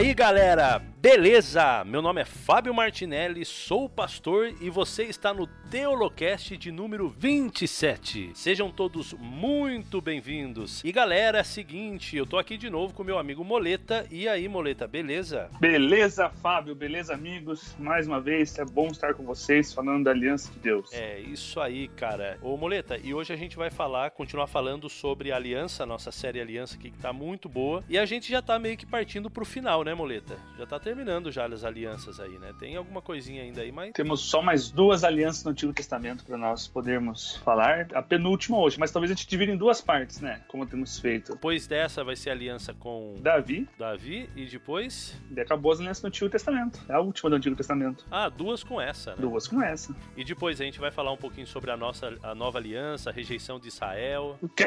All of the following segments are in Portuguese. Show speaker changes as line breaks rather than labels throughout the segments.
aí, galera? Beleza? Meu nome é Fábio Martinelli, sou pastor e você está no Teolocast de número 27. Sejam todos muito bem-vindos. E galera, é o seguinte, eu tô aqui de novo com meu amigo Moleta. E aí, Moleta, beleza?
Beleza, Fábio, beleza, amigos? Mais uma vez, é bom estar com vocês falando da aliança de Deus.
É, isso aí, cara. Ô, Moleta, e hoje a gente vai falar, continuar falando sobre a aliança, nossa série Aliança aqui que tá muito boa. E a gente já tá meio que partindo pro final, né, Moleta? Já tá terminando já as alianças aí, né? Tem alguma coisinha ainda aí, mas.
Temos só mais duas alianças no Antigo Testamento para nós podermos falar. A penúltima hoje, mas talvez a gente divida em duas partes, né? Como temos feito.
Depois dessa vai ser a aliança com
Davi.
Davi e depois.
E acabou as alianças no Antigo Testamento. É a última do Antigo Testamento.
Ah, duas com essa, né?
Duas com essa.
E depois a gente vai falar um pouquinho sobre a nossa a nova aliança, a rejeição de Israel.
O quê?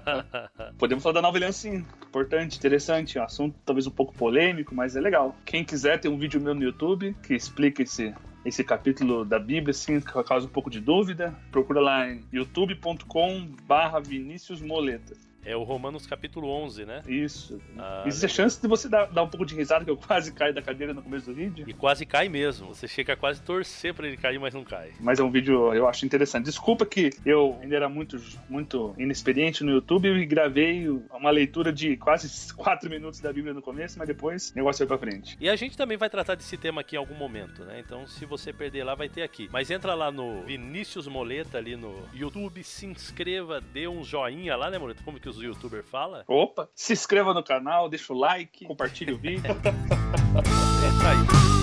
Podemos falar da nova aliança, sim. Importante, interessante. Um assunto talvez um pouco polêmico, mas é legal. Quem quiser, tem um vídeo meu no YouTube que explica esse, esse capítulo da Bíblia, assim, causa um pouco de dúvida. Procura lá em youtube.com barra Vinícius Moleta.
É o Romanos capítulo 11, né?
Isso.
Ah,
Existe a chance de você dar, dar um pouco de risada, que eu quase caio da cadeira no começo do vídeo.
E quase cai mesmo. Você chega a quase torcer pra ele cair, mas não cai.
Mas é um vídeo eu acho interessante. Desculpa que eu ainda era muito, muito inexperiente no YouTube e gravei uma leitura de quase 4 minutos da Bíblia no começo, mas depois o negócio foi pra frente.
E a gente também vai tratar desse tema aqui em algum momento, né? Então, se você perder lá, vai ter aqui. Mas entra lá no Vinícius Moleta, ali no YouTube, se inscreva, dê um joinha lá, né, Moleta? Como que os youtubers falam?
Opa, se inscreva no canal, deixa o like, compartilhe o vídeo.
Entra aí.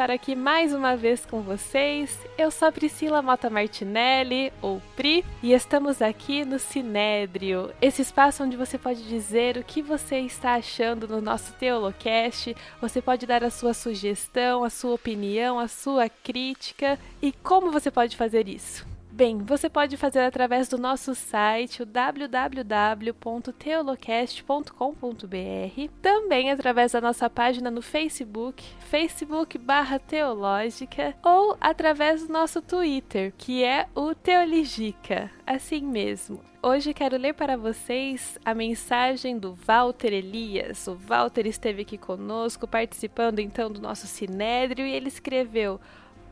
Estar aqui mais uma vez com vocês. Eu sou a Priscila Mota Martinelli, ou Pri, e estamos aqui no Sinédrio, esse espaço onde você pode dizer o que você está achando no nosso Teolocast, você pode dar a sua sugestão, a sua opinião, a sua crítica, e como você pode fazer isso? Bem, você pode fazer através do nosso site, o www.teolocast.com.br, também através da nossa página no Facebook, Facebook barra Teológica, ou através do nosso Twitter, que é o Teoligica, assim mesmo. Hoje quero ler para vocês a mensagem do Walter Elias. O Walter esteve aqui conosco, participando então do nosso Sinédrio, e ele escreveu: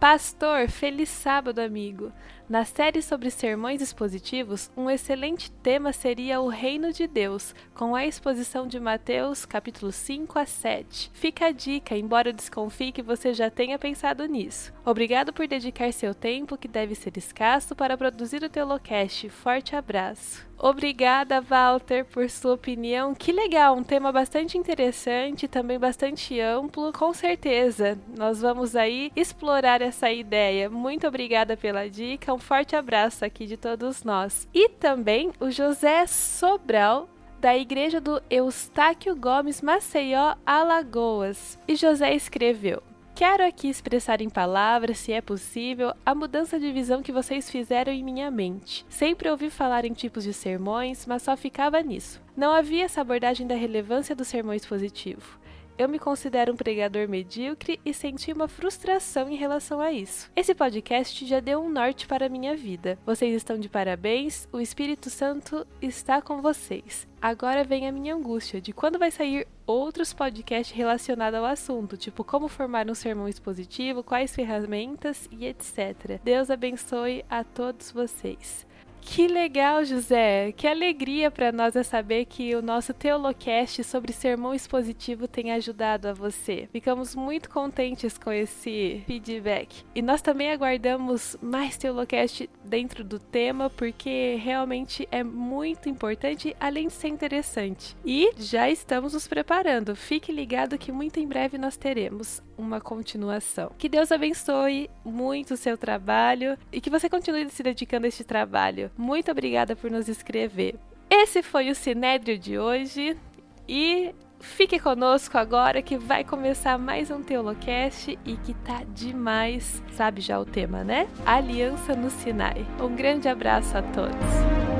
Pastor, feliz sábado, amigo. Na série sobre sermões expositivos, um excelente tema seria o reino de Deus, com a exposição de Mateus, capítulo 5 a 7. Fica a dica, embora eu desconfie que você já tenha pensado nisso. Obrigado por dedicar seu tempo, que deve ser escasso, para produzir o Teolocast. Forte abraço. Obrigada, Walter, por sua opinião. Que legal, um tema bastante interessante, também bastante amplo. Com certeza, nós vamos aí explorar essa ideia. Muito obrigada pela dica. Um forte abraço aqui de todos nós. E também o José Sobral da Igreja do Eustáquio Gomes Maceió, Alagoas. E José escreveu: Quero aqui expressar em palavras, se é possível, a mudança de visão que vocês fizeram em minha mente. Sempre ouvi falar em tipos de sermões, mas só ficava nisso. Não havia essa abordagem da relevância do sermão expositivo. Eu me considero um pregador medíocre e senti uma frustração em relação a isso. Esse podcast já deu um norte para a minha vida. Vocês estão de parabéns, o Espírito Santo está com vocês. Agora vem a minha angústia de quando vai sair outros podcasts relacionados ao assunto, tipo como formar um sermão expositivo, quais ferramentas e etc. Deus abençoe a todos vocês. Que legal, José! Que alegria para nós é saber que o nosso Teolocast sobre sermão expositivo tem ajudado a você. Ficamos muito contentes com esse feedback. E nós também aguardamos mais Teolocast dentro do tema, porque realmente é muito importante, além de ser interessante. E já estamos nos preparando. Fique ligado que muito em breve nós teremos uma continuação. Que Deus abençoe muito o seu trabalho e que você continue se dedicando a este trabalho. Muito obrigada por nos escrever. Esse foi o Sinédrio de hoje e fique conosco agora que vai começar mais um Teolocast e que tá demais. Sabe já o tema, né? Aliança no Sinai. Um grande abraço a todos.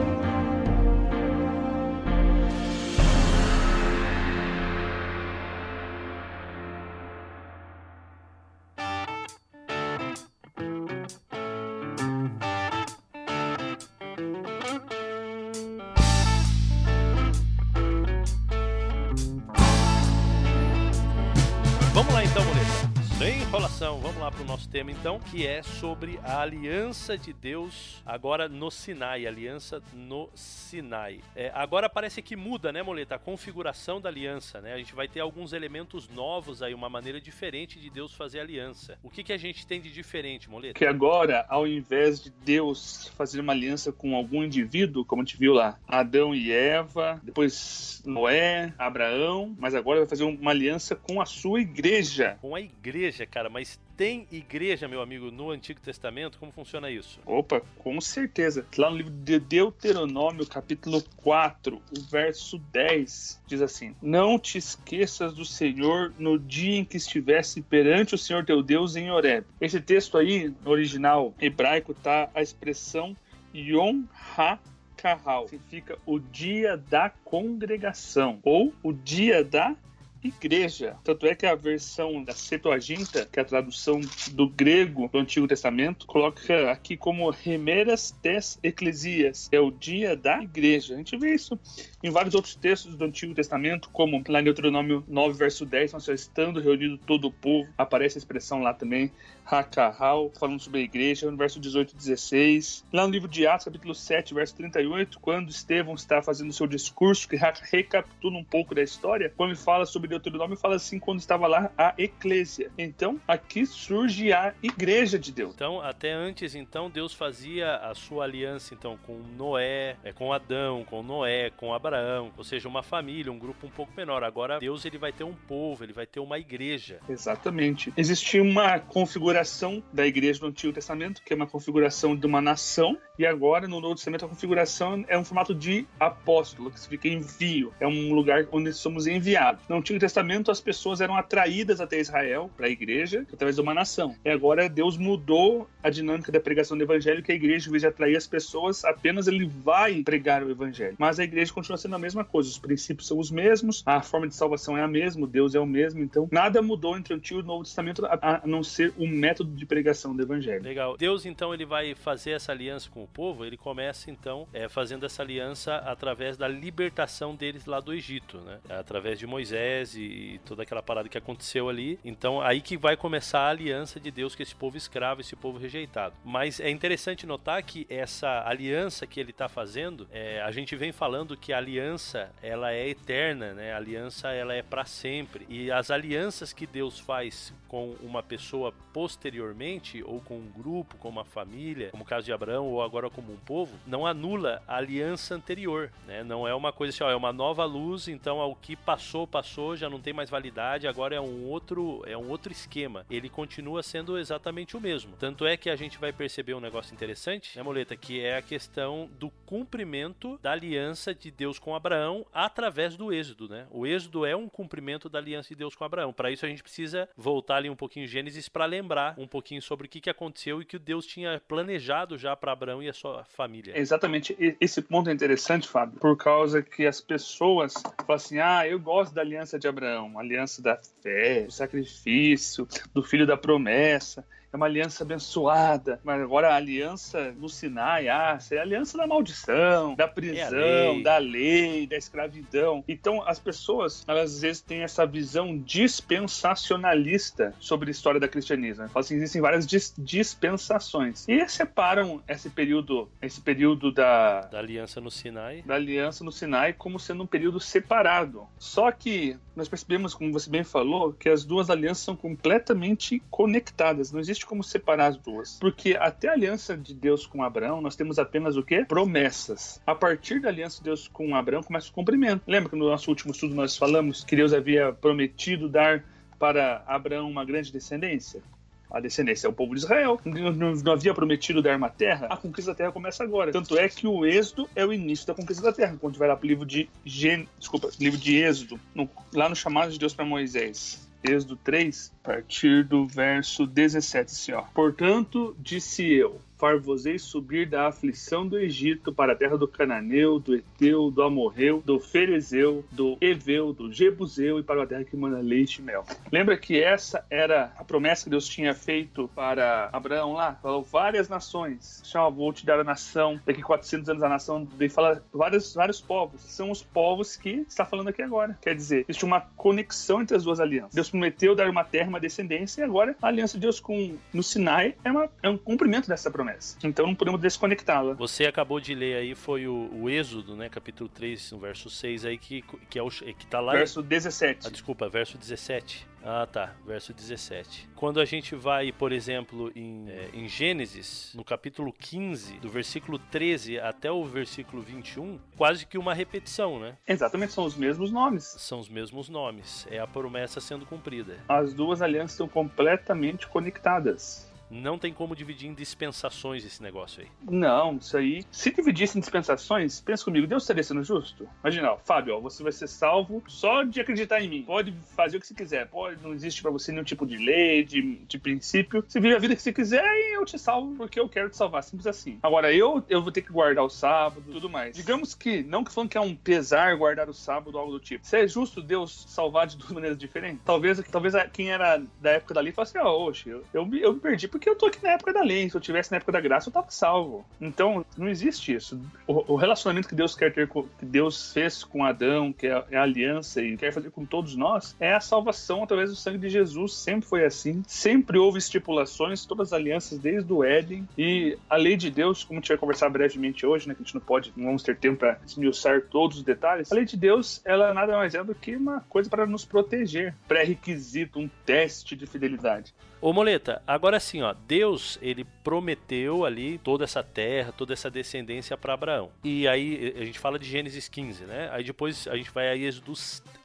Nosso tema então, que é sobre a aliança de Deus agora no Sinai, aliança no Sinai. É, agora parece que muda, né, Moleta, a configuração da aliança, né? A gente vai ter alguns elementos novos aí, uma maneira diferente de Deus fazer aliança. O que, que a gente tem de diferente, Moleta?
Que agora, ao invés de Deus fazer uma aliança com algum indivíduo, como a gente viu lá, Adão e Eva, depois Noé, Abraão, mas agora vai fazer uma aliança com a sua igreja.
Com a igreja, cara, mas tem igreja, meu amigo, no Antigo Testamento? Como funciona isso?
Opa, com certeza. Lá no livro de Deuteronômio, capítulo 4, o verso 10, diz assim: Não te esqueças do Senhor no dia em que estivesse perante o Senhor teu Deus em Horeb. Esse texto aí, no original hebraico, tá a expressão Yom Ha Kahal, significa o dia da congregação ou o dia da igreja. Tanto é que a versão da Septuaginta, que é a tradução do grego do Antigo Testamento, coloca aqui como Remeras tes Eclesias, é o dia da igreja. A gente vê isso em vários outros textos do Antigo Testamento, como lá em Deuteronômio 9, verso 10, nós estando reunido todo o povo, aparece a expressão lá também, Hakahal, falando sobre a igreja, no verso 18 e 16. Lá no livro de Atos, capítulo 7, verso 38, quando Estevão está fazendo o seu discurso, que recapitula um pouco da história, quando ele fala sobre Deuteronômio, fala assim, quando estava lá a eclésia. Então, aqui surge a igreja de Deus.
Então, até antes, então, Deus fazia a sua aliança, então, com Noé, é, com Adão, com Noé, com Abraão, ou seja, uma família, um grupo um pouco menor. Agora, Deus, ele vai ter um povo, ele vai ter uma igreja.
Exatamente. Existia uma configuração configuração da igreja do Antigo Testamento, que é uma configuração de uma nação, e agora no Novo Testamento a configuração é um formato de apóstolo, que significa envio, é um lugar onde somos enviados. No Antigo Testamento as pessoas eram atraídas até Israel, para a igreja, através de uma nação. E agora Deus mudou a dinâmica da pregação do evangelho, que a igreja, em vez de atrair as pessoas, apenas ele vai pregar o evangelho. Mas a igreja continua sendo a mesma coisa, os princípios são os mesmos, a forma de salvação é a mesma, Deus é o mesmo, então nada mudou entre o Antigo e o Novo Testamento a, não ser o método método de pregação do evangelho.
Legal. Deus então ele vai fazer essa aliança com o povo. Ele começa então é, fazendo essa aliança através da libertação deles lá do Egito, né? Através de Moisés e toda aquela parada que aconteceu ali. Então aí que vai começar a aliança de Deus com esse povo escravo, esse povo rejeitado. Mas é interessante notar que essa aliança que ele está fazendo, é, a gente vem falando que a aliança ela é eterna, né? A aliança ela é para sempre e as alianças que Deus faz com uma pessoa posteriormente, ou com um grupo, com uma família, como o caso de Abraão, ou agora como um povo, não anula a aliança anterior, né? Não é uma coisa assim, ó, é uma nova luz, então o que passou, passou, já não tem mais validade, agora é um outro, é um outro esquema. Ele continua sendo exatamente o mesmo. Tanto é que a gente vai perceber um negócio interessante, né, Moleta, que é a questão do cumprimento da aliança de Deus com Abraão através do Êxodo, né? O Êxodo é um cumprimento da aliança de Deus com Abraão. Para isso a gente precisa voltar ali um pouquinho em Gênesis para lembrar um pouquinho sobre o que, que aconteceu e que Deus tinha planejado já para Abraão e a sua família.
Exatamente. Esse ponto é interessante, Fábio, por causa que as pessoas falam assim: ah, eu gosto da aliança de Abraão, aliança da fé, do sacrifício, do filho da promessa é uma aliança abençoada, mas agora a aliança no Sinai, ah, é a aliança da maldição, da prisão, é lei. da lei, da escravidão. Então as pessoas, elas às vezes têm essa visão dispensacionalista sobre a história da cristianismo. Né? assim, existem várias dis dispensações. E separam esse período, esse período da
da aliança no Sinai,
da aliança no Sinai como sendo um período separado. Só que nós percebemos, como você bem falou, que as duas alianças são completamente conectadas. Não existe existe como separar as duas. Porque até a aliança de Deus com Abraão, nós temos apenas o quê? Promessas. A partir da aliança de Deus com Abraão, começa o cumprimento. Lembra que no nosso último estudo nós falamos que Deus havia prometido dar para Abraão uma grande descendência? a descendência é o povo de Israel. Não, havia prometido dar uma terra, a conquista da terra começa agora. Tanto é que o Êxodo é o início da conquista da terra. Quando vai lá pro livro de Gen... Desculpa, livro de Êxodo, no, lá no chamado de Deus para Moisés. Êxodo 3, a partir do verso 17, assim, ó. Portanto, disse eu, far-vos-eis subir da aflição do Egito para a terra do Cananeu, do Eteu, do Amorreu, do Ferezeu, do Eveu, do Jebuseu e para a terra que manda leite e mel. Lembra que essa era a promessa que Deus tinha feito para Abraão lá? Falou várias nações. Chama, vou te dar a nação, daqui 400 anos a nação, ele fala vários, vários povos. São os povos que está falando aqui agora. Quer dizer, existe uma conexão entre as duas alianças. Deus prometeu dar uma terra, uma descendência, e agora a aliança de Deus com no Sinai é, uma, é um cumprimento dessa promessa. Então não podemos desconectá-la.
Você acabou de ler aí, foi o, o, Êxodo, né? Capítulo 3, no verso 6 aí, que, que, é o, que tá lá.
Verso 17.
Ah, desculpa, verso 17. Ah, tá. Verso 17. Quando a gente vai, por exemplo, em, é, em, Gênesis, no capítulo 15, do versículo 13 até o versículo 21, quase que uma repetição, né?
Exatamente, são os mesmos nomes.
São os mesmos nomes. É a promessa sendo cumprida.
As duas alianças estão completamente conectadas.
Não tem como dividir em dispensações esse negócio aí.
Não, isso aí. Se dividisse em dispensações, pensa comigo, Deus estaria sendo justo? Imagina, ó, Fábio, ó, você vai ser salvo só de acreditar em mim. Pode fazer o que você quiser. Pode, não existe para você nenhum tipo de lei, de, de princípio. Você vive a vida que você quiser e eu te salvo porque eu quero te salvar. Simples assim. Agora, eu, eu vou ter que guardar o sábado tudo mais. Digamos que, não que falando que é um pesar guardar o sábado algo do tipo. Se é justo Deus salvar de duas maneiras diferentes, talvez, talvez quem era da época dali falasse, ó, oh, oxe, eu, eu, eu me perdi porque eu tô aqui na época da lei. Se eu tivesse na época da graça, eu tava salvo. Então, não existe isso. O, o relacionamento que Deus quer ter, com, que Deus fez com Adão, que é, é a aliança e quer fazer com todos nós, é a salvação através do sangue de Jesus. Sempre foi assim. Sempre houve estipulações, todas as alianças desde o Éden. E a lei de Deus, como a gente vai conversar brevemente hoje, né, que a gente não pode, não vamos ter tempo para esmiuçar todos os detalhes. A lei de Deus, ela nada mais é do que uma coisa para nos proteger. Pré-requisito, um teste de fidelidade.
Ô Moleta, agora sim, ó, Deus, ele prometeu ali toda essa terra, toda essa descendência para Abraão. E aí a gente fala de Gênesis 15, né? Aí depois a gente vai a Êxodo,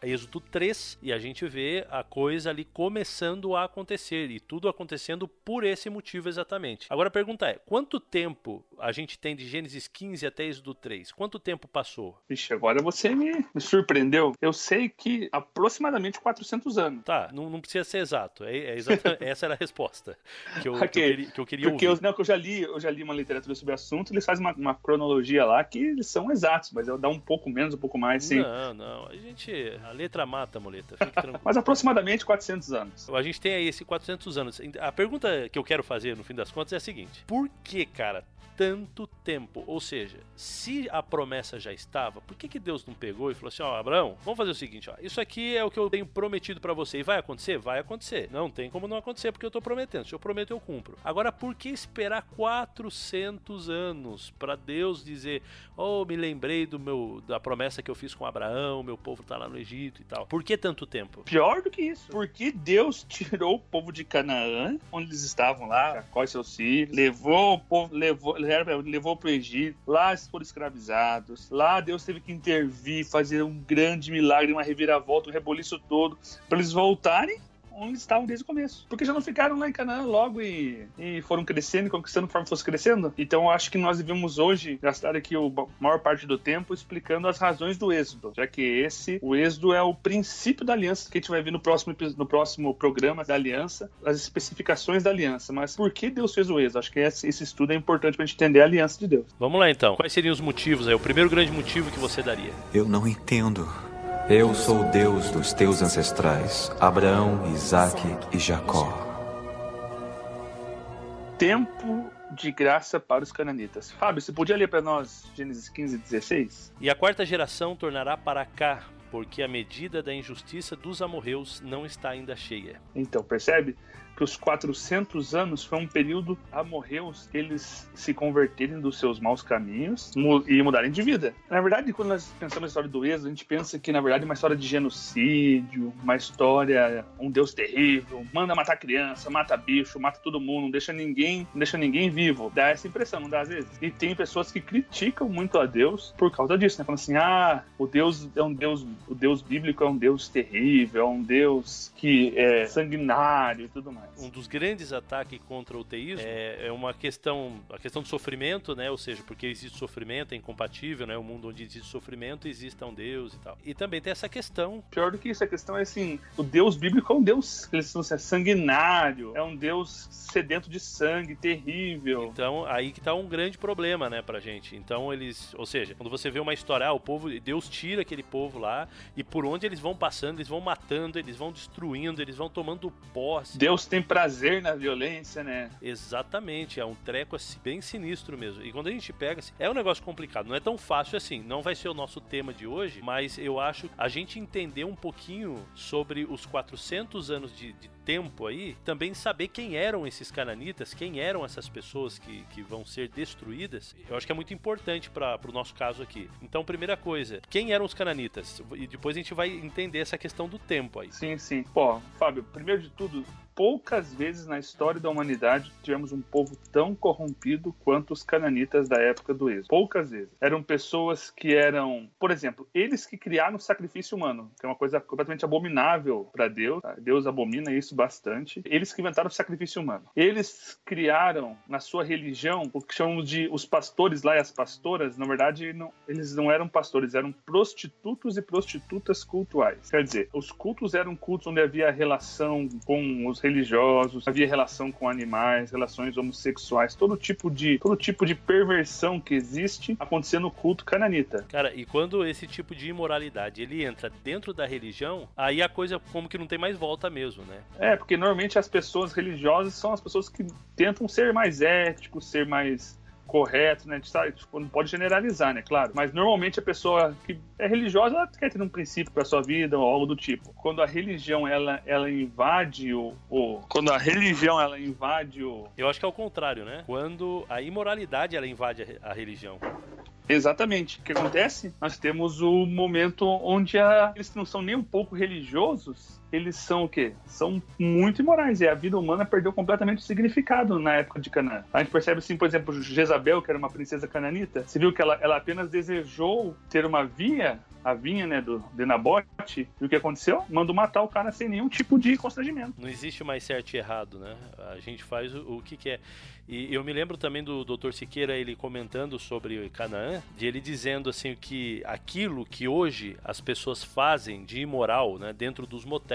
a Êxodo 3 e a gente vê a coisa ali começando a acontecer e tudo acontecendo por esse motivo exatamente. Agora a pergunta é, quanto tempo a gente tem de Gênesis 15 até Êxodo 3? Quanto tempo passou?
Vixe, agora você me, me surpreendeu. Eu sei que aproximadamente 400 anos.
Tá, não, não precisa ser exato. É, é essa era a resposta que eu, okay. que eu queria, que eu queria
Porque
ouvir.
Eu, não, que eu já li, eu já li uma literatura sobre o assunto, eles fazem uma, uma, cronologia lá que eles são exatos, mas eu dá um pouco menos, um pouco mais, sim.
Não, não, a gente, a letra mata, muleta, fique tranquilo.
mas aproximadamente 400 anos.
A gente tem aí esse 400 anos. A pergunta que eu quero fazer, no fim das contas, é a seguinte. Por que, cara, tanto tempo. Ou seja, se a promessa já estava, por que, que Deus não pegou e falou assim: Ó, oh, Abraão, vamos fazer o seguinte, ó, isso aqui é o que eu tenho prometido para você e vai acontecer? Vai acontecer. Não tem como não acontecer porque eu tô prometendo. Se eu prometo, eu cumpro. Agora, por que esperar 400 anos para Deus dizer: Oh, me lembrei do meu da promessa que eu fiz com Abraão, meu povo tá lá no Egito e tal. Por que tanto tempo?
Pior do que isso. Porque Deus tirou o povo de Canaã, onde eles estavam lá, Jacó e seus filhos, levou o povo, levou levou para o Egito, lá eles foram escravizados, lá Deus teve que intervir, fazer um grande milagre, uma reviravolta, um reboliço todo, para eles voltarem onde estavam desde o começo. Porque já não ficaram lá em Canaã logo e, e foram crescendo e conquistando conforme fosse crescendo. Então eu acho que nós devemos hoje gastar aqui a maior parte do tempo explicando as razões do êxodo, já que esse, o êxodo é o princípio da aliança que a gente vai ver no próximo, no próximo programa da aliança, as especificações da aliança. Mas por que Deus fez o êxodo? Acho que esse, esse estudo é importante para a gente entender a aliança de Deus.
Vamos lá então. Quais seriam os motivos aí? O primeiro grande motivo que você daria?
Eu não entendo. Eu sou o Deus dos teus ancestrais, Abraão, Isaque e Jacó.
Tempo de graça para os cananitas. Fábio, você podia ler para nós Gênesis 15, 16?
E a quarta geração tornará para cá, porque a medida da injustiça dos amorreus não está ainda cheia.
Então, percebe? Que os 400 anos foi um período amorreus eles se converterem dos seus maus caminhos e mudarem de vida. Na verdade, quando nós pensamos na história do Êxodo, a gente pensa que, na verdade, é uma história de genocídio, uma história, um Deus terrível, manda matar criança, mata bicho, mata todo mundo, não deixa ninguém, não deixa ninguém vivo. Dá essa impressão, não dá às vezes? E tem pessoas que criticam muito a Deus por causa disso, né? Falando assim, ah, o Deus é um Deus, o Deus bíblico é um Deus terrível, é um Deus que é sanguinário e tudo mais. Mais.
Um dos grandes ataques contra o teísmo é, é, uma questão, a questão do sofrimento, né? Ou seja, porque existe sofrimento, é incompatível, né? O mundo onde existe sofrimento, exista um Deus e tal. E também tem essa questão.
Pior do que isso, a questão é assim, o Deus bíblico é um Deus, eles são assim, é sanguinário, é um Deus sedento de sangue, terrível.
Então, aí que tá um grande problema, né, pra gente. Então, eles, ou seja, quando você vê uma história, ah, o povo, Deus tira aquele povo lá e por onde eles vão passando, eles vão matando, eles vão destruindo, eles vão tomando posse.
Deus tem prazer na violência, né?
Exatamente, é um treco assim, bem sinistro mesmo. E quando a gente pega, assim, é um negócio complicado, não é tão fácil assim. Não vai ser o nosso tema de hoje, mas eu acho a gente entender um pouquinho sobre os 400 anos de, de tempo aí, também saber quem eram esses cananitas, quem eram essas pessoas que, que vão ser destruídas, eu acho que é muito importante para o nosso caso aqui. Então, primeira coisa, quem eram os cananitas? E depois a gente vai entender essa questão do tempo aí.
Sim, sim. Pô, Fábio, primeiro de tudo, poucas vezes na história da humanidade tivemos um povo tão corrompido quanto os cananitas da época do Êxodo. Poucas vezes. Eram pessoas que eram, por exemplo, eles que criaram o sacrifício humano, que é uma coisa completamente abominável para Deus. Tá? Deus abomina isso bastante. Eles que inventaram o sacrifício humano. Eles criaram na sua religião o que chamamos de os pastores lá e as pastoras. Na verdade, não, eles não eram pastores, eram prostitutos e prostitutas cultuais. Quer dizer, os cultos eram cultos onde havia relação com os religiosos, havia relação com animais, relações homossexuais, todo tipo de todo tipo de perversão que existe acontecendo no culto cananita.
Cara, e quando esse tipo de imoralidade ele entra dentro da religião, aí a coisa como que não tem mais volta mesmo, né?
É, porque normalmente as pessoas religiosas são as pessoas que tentam ser mais éticos, ser mais correto, né? A gente sabe, tipo, não pode generalizar, né? Claro. Mas normalmente a pessoa que é religiosa, ela quer ter um princípio para sua vida ou algo do tipo. Quando a religião ela, ela invade o, o, Quando a religião ela invade o.
Eu acho que é o contrário, né? Quando a imoralidade ela invade a, a religião.
Exatamente. O que acontece? Nós temos o momento onde a... eles não são nem um pouco religiosos, eles são o quê? São muito imorais. E a vida humana perdeu completamente o significado na época de Canaã. A gente percebe assim, por exemplo, Jezabel, que era uma princesa cananita, você viu que ela, ela apenas desejou ter uma via a vinha, né, do de Nabote, e o que aconteceu? Mandou matar o cara sem nenhum tipo de constrangimento.
Não existe mais certo e errado, né? A gente faz o, o que quer. E eu me lembro também do Dr. Siqueira, ele comentando sobre Canaã, de ele dizendo assim que aquilo que hoje as pessoas fazem de imoral, né, dentro dos motéis,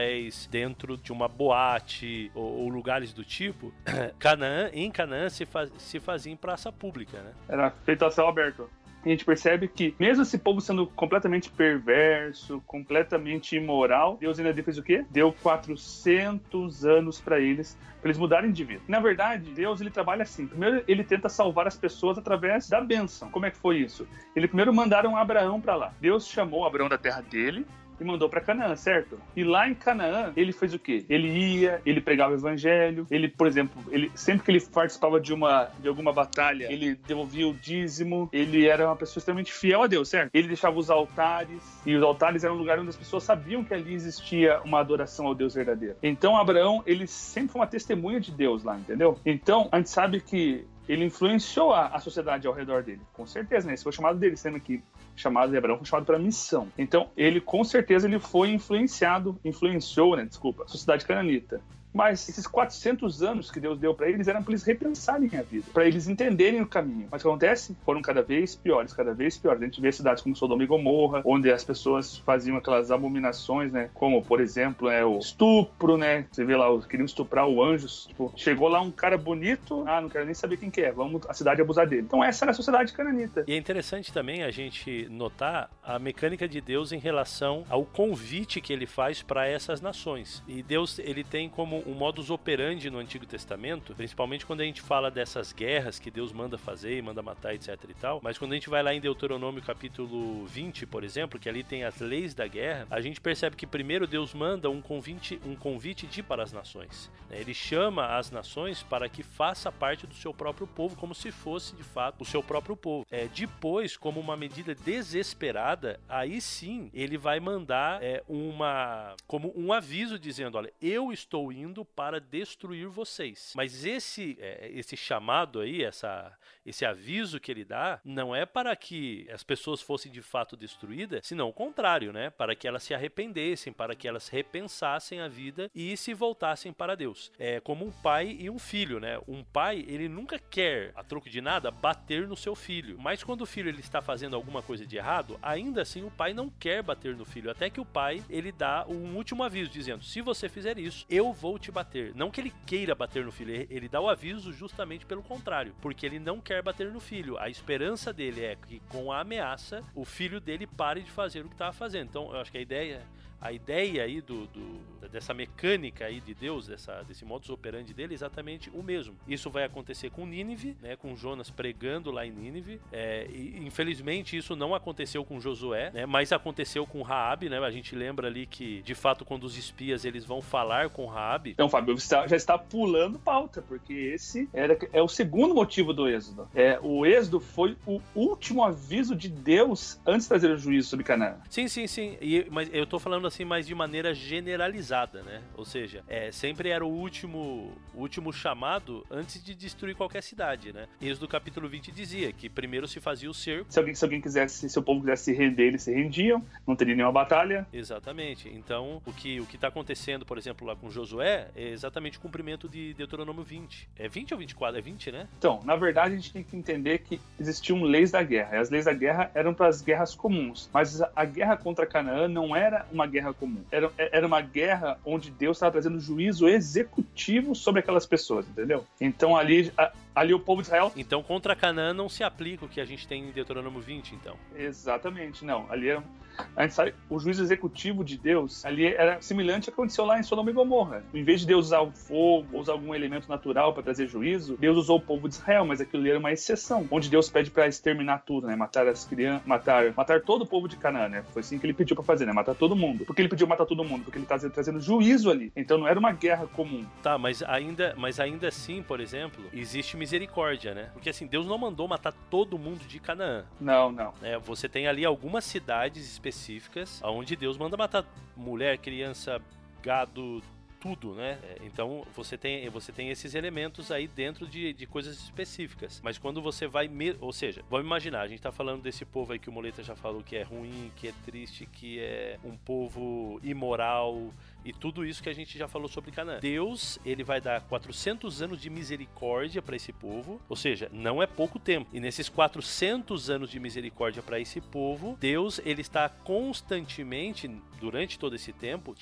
dentro de uma boate ou, ou lugares do tipo, Canaã, em Canaã se, faz, se fazia em praça pública, né?
Era feito a céu aberto a gente percebe que, mesmo esse povo sendo completamente perverso, completamente imoral, Deus ainda fez o quê? Deu 400 anos para eles, para eles mudarem de vida. Na verdade, Deus ele trabalha assim. Primeiro, ele tenta salvar as pessoas através da bênção. Como é que foi isso? Ele primeiro mandaram Abraão para lá. Deus chamou Abraão da terra dele, e mandou para Canaã, certo? E lá em Canaã, ele fez o quê? Ele ia, ele pregava o evangelho, ele, por exemplo, ele sempre que ele participava de uma de alguma batalha, ele devolvia o dízimo, ele era uma pessoa extremamente fiel a Deus, certo? Ele deixava os altares, e os altares eram um lugar onde as pessoas sabiam que ali existia uma adoração ao Deus verdadeiro. Então, Abraão, ele sempre foi uma testemunha de Deus lá, entendeu? Então, a gente sabe que ele influenciou a, a, sociedade ao redor dele. Com certeza, né? Esse foi chamado dele, sendo que chamado de Abraão foi chamado para missão. Então, ele com certeza ele foi influenciado, influenciou, né? Desculpa, a sociedade cananita. Mas esses 400 anos que Deus deu para eles eram para eles repensarem a vida, para eles entenderem o caminho. Mas o que acontece? Foram cada vez piores, cada vez piores. A gente vê cidades como Sodoma e Gomorra, onde as pessoas faziam aquelas abominações, né? Como, por exemplo, é o estupro, né? Você vê lá, queriam estuprar o anjo. Tipo, chegou lá um cara bonito, ah, não quero nem saber quem que é, vamos a cidade abusar dele. Então essa era a sociedade cananita.
E é interessante também a gente notar a mecânica de Deus em relação ao convite que ele faz para essas nações. E Deus, ele tem como um modus operandi no Antigo Testamento, principalmente quando a gente fala dessas guerras que Deus manda fazer e manda matar, etc e tal. Mas quando a gente vai lá em Deuteronômio capítulo 20, por exemplo, que ali tem as leis da guerra, a gente percebe que primeiro Deus manda um convite, um convite de ir para as nações. Né? Ele chama as nações para que faça parte do seu próprio povo, como se fosse de fato o seu próprio povo. É, depois, como uma medida desesperada, aí sim ele vai mandar é, uma como um aviso dizendo: olha, eu estou indo vindo para destruir vocês. Mas esse, é, esse chamado aí, essa, esse aviso que ele dá, não é para que as pessoas fossem de fato destruídas, senão o contrário, né? Para que elas se arrependessem, para que elas repensassem a vida e se voltassem para Deus. É como um pai e um filho, né? Um pai, ele nunca quer, a troco de nada, bater no seu filho. Mas quando o filho ele está fazendo alguma coisa de errado, ainda assim o pai não quer bater no filho, até que o pai ele dá um último aviso dizendo: "Se você fizer isso, eu vou te bater". Não que ele queira bater no filho, ele dá o aviso justamente pelo contrário, porque ele não quer bater no filho. A esperança dele é que com a ameaça o filho dele pare de fazer o que estava fazendo. Então, eu acho que a ideia a ideia aí do, do, dessa mecânica aí de Deus, dessa, desse modus operandi dele, é exatamente o mesmo. Isso vai acontecer com Nínive, né, com Jonas pregando lá em Nínive. É, e, infelizmente isso não aconteceu com Josué, né, mas aconteceu com Raabe, né? A gente lembra ali que, de fato, quando os espias eles vão falar com Raabe.
Então, Fábio, você já está pulando pauta, porque esse era, é o segundo motivo do êxodo. É, o êxodo foi o último aviso de Deus antes de trazer o juízo sobre Canaã.
Sim, sim, sim. E, mas eu estou falando assim, mas de maneira generalizada, né? Ou seja, é, sempre era o último, o último chamado antes de destruir qualquer cidade, né? Isso do capítulo 20 dizia que primeiro se fazia o cerco.
Se alguém, se alguém quisesse, se o povo quisesse se render, eles se rendiam, não teria nenhuma batalha.
Exatamente. Então, o que o que está acontecendo, por exemplo, lá com Josué, é exatamente o cumprimento de Deuteronômio 20. É 20 ou 24? É 20, né?
Então, na verdade, a gente tem que entender que existiam leis da guerra. E as leis da guerra eram para as guerras comuns. Mas a guerra contra Canaã não era uma guerra guerra comum. Era, era uma guerra onde Deus estava trazendo juízo executivo sobre aquelas pessoas, entendeu? Então ali, a, ali o povo de Israel.
Então contra Canaã não se aplica o que a gente tem em Deuteronômio 20, então.
Exatamente, não. Ali era. A gente sabe, o juízo executivo de Deus ali era semelhante ao que aconteceu lá em Sodoma e Gomorra. Em vez de Deus usar o fogo, usar algum elemento natural para trazer juízo, Deus usou o povo de Israel, mas aquilo ali era uma exceção, onde Deus pede para exterminar tudo, né? Matar as crianças, matar, matar todo o povo de Canaã, né? Foi assim que ele pediu para fazer, né? Matar todo mundo. Por que ele pediu matar todo mundo? Porque ele está trazendo juízo ali. Então não era uma guerra comum.
Tá, mas ainda, mas ainda assim, por exemplo, existe misericórdia, né? Porque assim, Deus não mandou matar todo mundo de Canaã.
Não, não.
É, você tem ali algumas cidades específicas onde Deus manda matar mulher, criança, gado, tudo, né? É, então você tem, você tem esses elementos aí dentro de, de coisas específicas. Mas quando você vai. Ou seja, vamos imaginar, a gente tá falando desse povo aí que o Moleta já falou que é ruim, que é triste, que é um povo imoral, e tudo isso que a gente já falou sobre Canaã. Deus, ele vai dar 400 anos de misericórdia para esse povo, ou seja, não é pouco tempo. E nesses 400 anos de misericórdia para esse povo, Deus, ele está constantemente durante todo esse tempo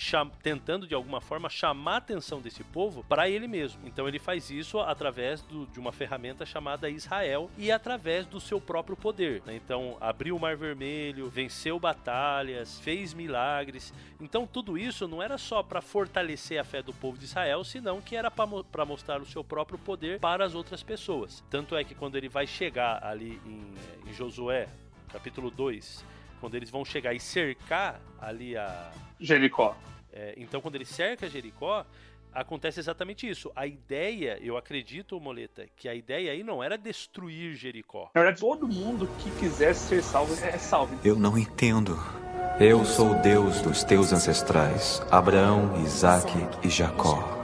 tentando de alguma forma chamar a atenção desse povo para ele mesmo. Então ele faz isso através do, de uma ferramenta chamada Israel e através do seu próprio poder. Né? Então abriu o Mar Vermelho, venceu batalhas, fez milagres. Então tudo isso não era só para fortalecer a fé do povo de Israel, senão que era para mostrar o seu próprio poder para as outras pessoas. Tanto é que quando ele vai chegar ali em, em Josué, capítulo 2, quando eles vão chegar e cercar ali a
Jericó.
É, então, quando ele cerca Jericó, acontece exatamente isso. A ideia, eu acredito, Moleta, que a ideia aí não era destruir Jericó.
Na verdade, todo mundo que quisesse ser salvo é salvo.
Eu não entendo. Eu sou o Deus dos teus ancestrais, Abraão, Isaque e Jacó.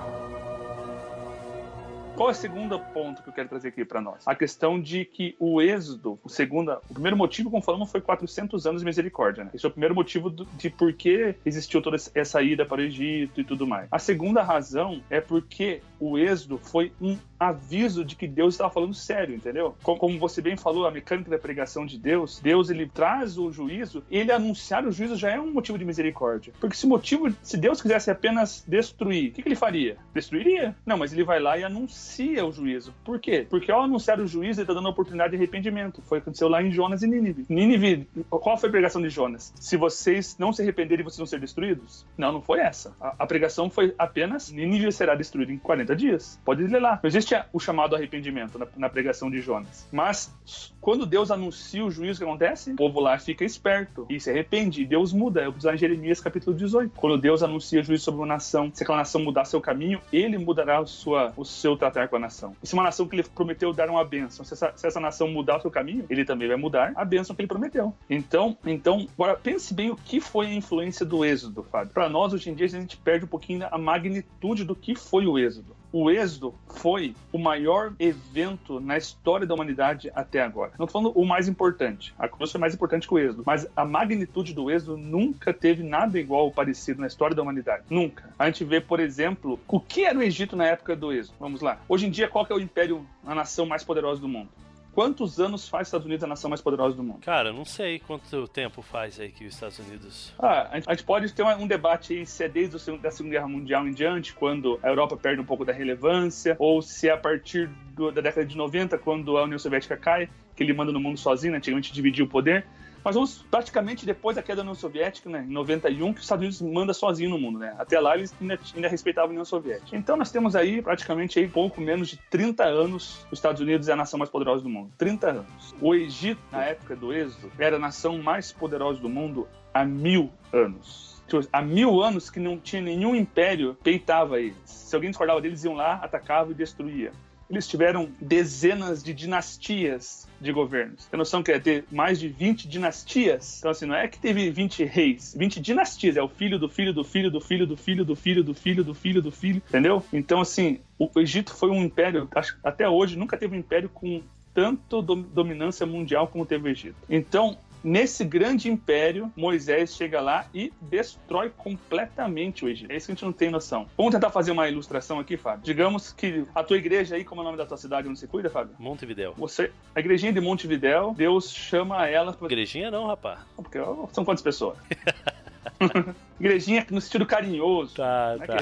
Qual é o segundo ponto que eu quero trazer aqui para nós? A questão de que o êxodo, o segundo, o primeiro motivo, como falamos, foi 400 anos de misericórdia. Né? Esse é o primeiro motivo de por que existiu toda essa ida para o Egito e tudo mais. A segunda razão é porque o êxodo foi um aviso de que Deus estava falando sério, entendeu? Como você bem falou, a mecânica da pregação de Deus, Deus ele traz o juízo, ele anunciar o juízo já é um motivo de misericórdia. Porque se motivo, se Deus quisesse apenas destruir, o que, que ele faria? Destruiria? Não, mas ele vai lá e anuncia o juízo. Por quê? Porque ao anunciar o juízo, ele está dando a oportunidade de arrependimento. Foi o que aconteceu lá em Jonas e Nínive. Nínive, qual foi a pregação de Jonas? Se vocês não se arrependerem, vocês vão ser destruídos? Não, não foi essa. A, a pregação foi apenas Nínive será destruído em 40 dias. Pode ler lá. Não existe existe o chamado arrependimento na, na, pregação de Jonas. Mas quando Deus anuncia o juízo, o que acontece? O povo lá fica esperto e se arrepende. E Deus muda. Eu preciso em Jeremias capítulo 18. Quando Deus anuncia o juízo sobre uma nação, se aquela nação mudar seu caminho, ele mudará o, sua, o seu tratar com a nação. E se uma nação que ele prometeu dar uma bênção, se essa, se essa nação mudar o seu caminho, ele também vai mudar a bênção que ele prometeu. Então, então agora pense bem o que foi a influência do êxodo, Fábio. Para nós, hoje em dia, a gente perde um pouquinho a magnitude do que foi o êxodo. O Êxodo foi o maior evento na história da humanidade até agora. Não estou falando o mais importante. A cruz foi mais importante que o Êxodo. Mas a magnitude do Êxodo nunca teve nada igual ou parecido na história da humanidade. Nunca. A gente vê, por exemplo, o que era o Egito na época do Êxodo. Vamos lá. Hoje em dia, qual é o império, a nação mais poderosa do mundo? Quantos anos faz os Estados Unidos a nação mais poderosa do mundo?
Cara, não sei quanto tempo faz aí que os Estados Unidos.
Ah, a gente, a gente pode ter um debate aí se é desde a Segunda Guerra Mundial em diante, quando a Europa perde um pouco da relevância, ou se é a partir do, da década de 90, quando a União Soviética cai, que ele manda no mundo sozinho, né? antigamente dividiu o poder. Mas vamos praticamente depois da queda da União Soviética, né, em 91, que os Estados Unidos manda sozinho no mundo, né? Até lá eles ainda, ainda respeitavam a União Soviética. Então nós temos aí praticamente aí pouco menos de 30 anos os Estados Unidos é a nação mais poderosa do mundo. 30 anos. O Egito, na época do Êxodo, era a nação mais poderosa do mundo há mil anos tipo, há mil anos que não tinha nenhum império peitava eles. Se alguém discordava deles, iam lá, atacavam e destruía eles tiveram dezenas de dinastias de governos. Tem noção que é ter mais de 20 dinastias? Então, assim, não é que teve 20 reis, 20 dinastias, é o filho do filho do filho do filho do filho do filho do filho do filho do filho, entendeu? Então, assim, o Egito foi um império, acho, até hoje, nunca teve um império com tanto dominância mundial como teve o Egito. Então, Nesse grande império, Moisés chega lá e destrói completamente o Egito. É isso que a gente não tem noção. Vamos tentar fazer uma ilustração aqui, Fábio. Digamos que a tua igreja aí, como é o nome da tua cidade onde você cuida, Fábio?
Montevidéu.
Você, a igrejinha de Montevidéu, Deus chama ela. Pra...
Igrejinha não, rapaz.
Porque são quantas pessoas? Igrejinha no sentido carinhoso.
Tá, tá.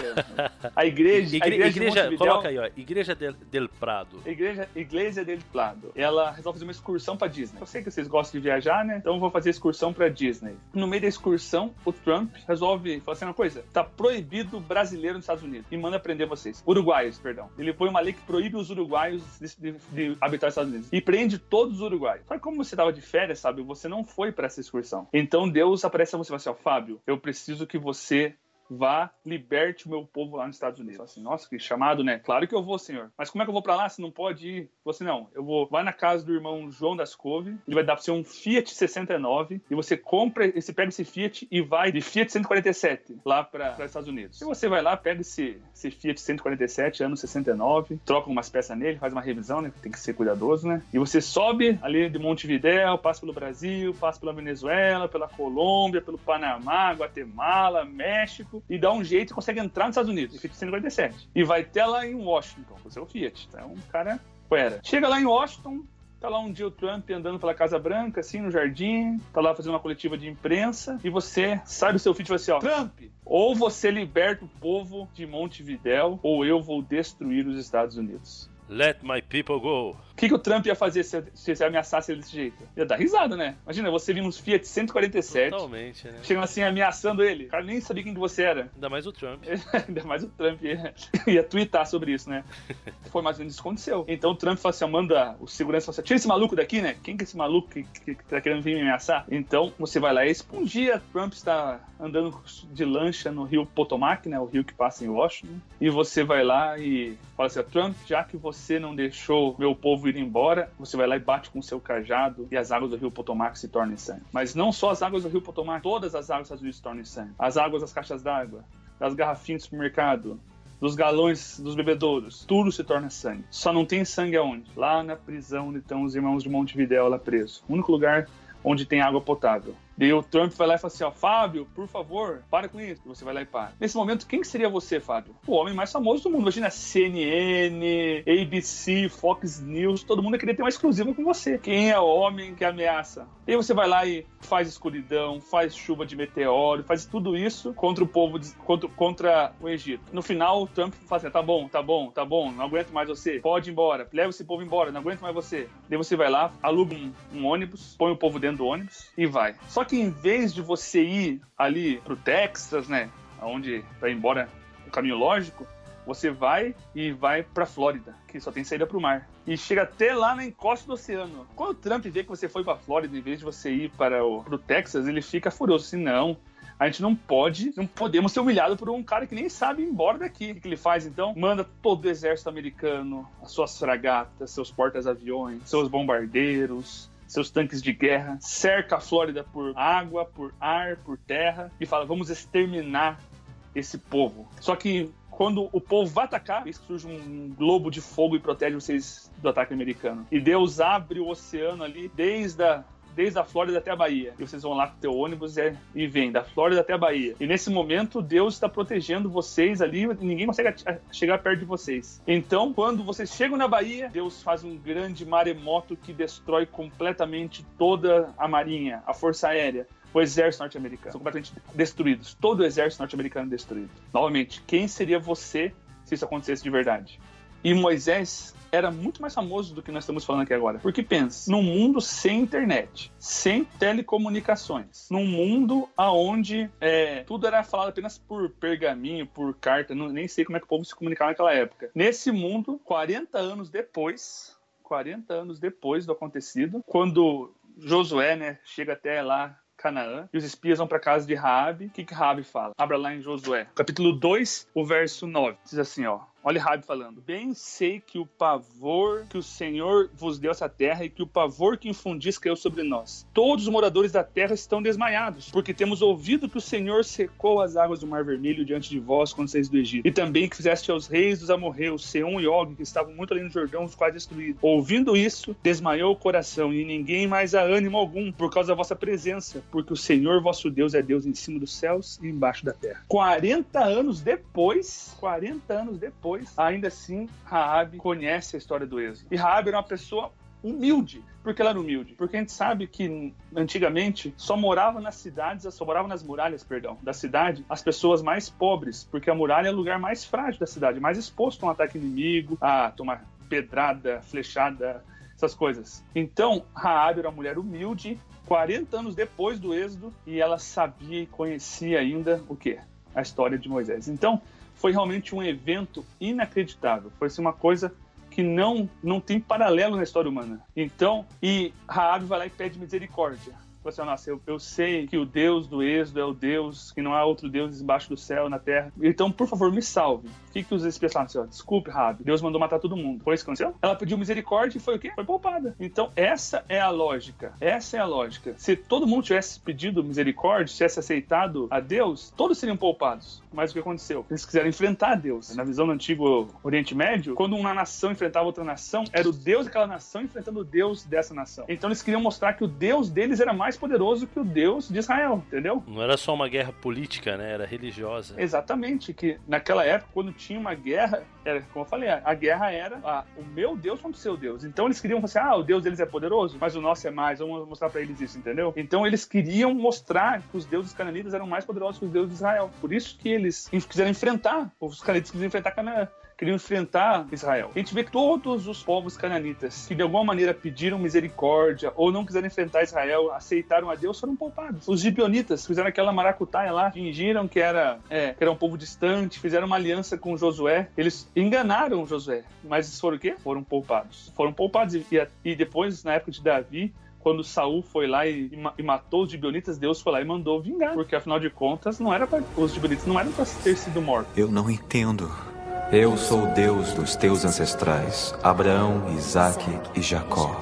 É? A igreja.
Igre,
a igreja,
igreja coloca aí, ó. Igreja del, del Prado.
Igreja, igreja del Prado. Ela resolve fazer uma excursão pra Disney. Eu sei que vocês gostam de viajar, né? Então eu vou fazer excursão pra Disney. No meio da excursão, o Trump resolve falar assim: uma coisa, tá proibido brasileiro nos Estados Unidos. E manda prender vocês. Uruguaios, perdão. Ele põe uma lei que proíbe os uruguaios de, de, de habitar os Estados Unidos. E prende todos os uruguaios. Só que como você tava de férias, sabe? Você não foi pra essa excursão. Então Deus aparece a você e fala assim: ó, Fábio, eu preciso que você vá, liberte o meu povo lá nos Estados Unidos. Assim, nossa, que chamado, né? Claro que eu vou, senhor. Mas como é que eu vou para lá se não pode ir? Você não, eu vou, vai na casa do irmão João das Cove, ele vai dar para você um Fiat 69 e você compra, você pega esse Fiat e vai de Fiat 147 lá para os Estados Unidos. E você vai lá, pega esse, esse Fiat 147, ano 69, troca umas peças nele, faz uma revisão, né? Tem que ser cuidadoso, né? E você sobe ali de Montevidéu, passa pelo Brasil, passa pela Venezuela, pela Colômbia, pelo Panamá, Guatemala, México e dá um jeito e consegue entrar nos Estados Unidos, Fiat 147. E vai até lá em Washington, você é o Fiat. Então, é um cara fera. Chega lá em Washington, Tá lá um dia o Trump andando pela Casa Branca, assim, no jardim, tá lá fazendo uma coletiva de imprensa, e você sai do seu feed e fala assim, ó, Trump, ou você liberta o povo de Montevidéu, ou eu vou destruir os Estados Unidos.
Let my people go
que, que o Trump ia fazer se, se, se ameaçasse ele desse jeito? Ia dar risada, né? Imagina, você vindo uns Fiat 147.
Totalmente, né?
Chegando assim, ameaçando ele. O cara nem sabia quem que você era.
Ainda mais o Trump.
Ainda mais o Trump. Ia, ia twittar sobre isso, né? Foi mais ou menos isso que aconteceu. Então o Trump falou assim: manda o segurança assim, tira esse maluco daqui, né? Quem que é esse maluco que, que, que tá querendo vir me ameaçar? Então você vai lá e um dia Trump está andando de lancha no rio Potomac, né? O rio que passa em Washington. E você vai lá e fala assim: Trump, já que você não deixou meu povo ir embora, você vai lá e bate com o seu cajado e as águas do rio Potomac se tornam sangue. Mas não só as águas do rio Potomac, todas as águas dos Estados se tornam sangue. As águas das caixas d'água, das garrafinhas do supermercado, dos galões dos bebedouros, tudo se torna sangue. Só não tem sangue aonde? Lá na prisão onde estão os irmãos de Montevidéu lá presos. O único lugar onde tem água potável. Daí o Trump vai lá e fala assim, ó, Fábio, por favor, para com isso. Você vai lá e para. Nesse momento, quem seria você, Fábio? O homem mais famoso do mundo. Imagina CNN, ABC, Fox News, todo mundo queria ter uma exclusiva com você. Quem é o homem que ameaça? E você vai lá e faz escuridão, faz chuva de meteoro, faz tudo isso contra o povo, contra, contra o Egito. No final, o Trump fala assim, tá bom, tá bom, tá bom, não aguento mais você, pode ir embora, leva esse povo embora, não aguento mais você. Daí você vai lá, aluga um, um ônibus, põe o povo dentro do ônibus e vai. Só que em vez de você ir ali pro Texas, né, onde vai embora o caminho lógico, você vai e vai para Flórida, que só tem saída para o mar. E chega até lá na encosta do oceano. Quando o Trump vê que você foi para Flórida em vez de você ir para o pro Texas, ele fica furioso assim: não, A gente não pode, não podemos ser humilhado por um cara que nem sabe ir embora daqui. O que ele faz então? Manda todo o exército americano, as suas fragatas, seus portas-aviões, seus bombardeiros, seus tanques de guerra, cerca a Flórida por água, por ar, por terra e fala: vamos exterminar esse povo. Só que quando o povo vai atacar, surge um globo de fogo e protege vocês do ataque americano. E Deus abre o oceano ali desde a desde a Flórida até a Bahia. E vocês vão lá com o teu ônibus e, e vem da Flórida até a Bahia. E nesse momento, Deus está protegendo vocês ali, ninguém consegue chegar perto de vocês. Então, quando vocês chegam na Bahia, Deus faz um grande maremoto que destrói completamente toda a marinha, a força aérea o exército norte-americano. São completamente destruídos. Todo o exército norte-americano é destruído. Novamente, quem seria você se isso acontecesse de verdade? E Moisés era muito mais famoso do que nós estamos falando aqui agora. Porque pensa, num mundo sem internet, sem telecomunicações, num mundo aonde é, tudo era falado apenas por pergaminho, por carta, não, nem sei como é que o povo se comunicava naquela época. Nesse mundo, 40 anos depois, 40 anos depois do acontecido, quando Josué, né, chega até lá Canaã, e os espias vão para casa de Raabe. O que que fala? Abra lá em Josué, capítulo 2, o verso 9. Diz assim, ó: Olha Rabi falando. Bem sei que o pavor que o Senhor vos deu essa terra e que o pavor que infundis caiu sobre nós. Todos os moradores da terra estão desmaiados, porque temos ouvido que o Senhor secou as águas do Mar Vermelho diante de vós quando saís do Egito. E também que fizeste aos reis dos amorreus, Seom e Og, que estavam muito além do Jordão, os quais destruídos. Ouvindo isso, desmaiou o coração, e ninguém mais há ânimo algum por causa da vossa presença, porque o Senhor vosso Deus é Deus em cima dos céus e embaixo da terra. 40 anos depois, 40 anos depois, ainda assim, Raab conhece a história do Êxodo. E Raab era uma pessoa humilde. Por que ela era humilde? Porque a gente sabe que antigamente só morava nas cidades, só morava nas muralhas, perdão, da cidade, as pessoas mais pobres, porque a muralha é o lugar mais frágil da cidade, mais exposto a um ataque inimigo, a tomar pedrada, flechada, essas coisas. Então, Raab era uma mulher humilde, 40 anos depois do êxodo, e ela sabia e conhecia ainda o quê? A história de Moisés. Então, foi realmente um evento inacreditável. Foi assim, uma coisa que não, não tem paralelo na história humana. Então, e Raab vai lá e pede misericórdia. Falou assim, nossa, eu, eu sei que o Deus do Êxodo é o Deus, que não há outro Deus embaixo do céu, na terra. Então, por favor, me salve. O que, que os espias falaram? Assim, Desculpe, Rabi, Deus mandou matar todo mundo. Foi isso que aconteceu? Ela pediu misericórdia e foi o quê? Foi poupada. Então, essa é a lógica. Essa é a lógica. Se todo mundo tivesse pedido misericórdia, tivesse aceitado a Deus, todos seriam poupados. Mas o que aconteceu? Eles quiseram enfrentar Deus. Na visão do antigo Oriente Médio, quando uma nação enfrentava outra nação, era o Deus daquela nação enfrentando o Deus dessa nação. Então, eles queriam mostrar que o Deus deles era mais poderoso que o Deus de Israel, entendeu?
Não era só uma guerra política, né? Era religiosa.
Exatamente, que naquela época, quando tinha uma guerra, era, como eu falei, a guerra era ah, o meu Deus contra o seu Deus. Então eles queriam assim, ah, o Deus deles é poderoso, mas o nosso é mais, vamos mostrar para eles isso, entendeu? Então eles queriam mostrar que os deuses cananitas eram mais poderosos que os deuses de Israel. Por isso que eles quiseram enfrentar, os cananitas quiseram enfrentar Canaã queriam enfrentar Israel. A gente vê que todos os povos cananitas que de alguma maneira pediram misericórdia ou não quiseram enfrentar Israel, aceitaram a Deus, foram poupados. Os gibionitas fizeram aquela maracutaia lá, fingiram que era, é, que era um povo distante, fizeram uma aliança com Josué. Eles enganaram Josué, mas foram o quê? Foram poupados. Foram poupados e, e depois, na época de Davi, quando Saul foi lá e, e, matou os gibeonitas, Deus foi lá e mandou vingar, porque afinal de contas não era pra, os gibeonitas não eram para ter sido mortos.
Eu não entendo. Eu sou Deus dos teus ancestrais, Abraão, Isaque e Jacó.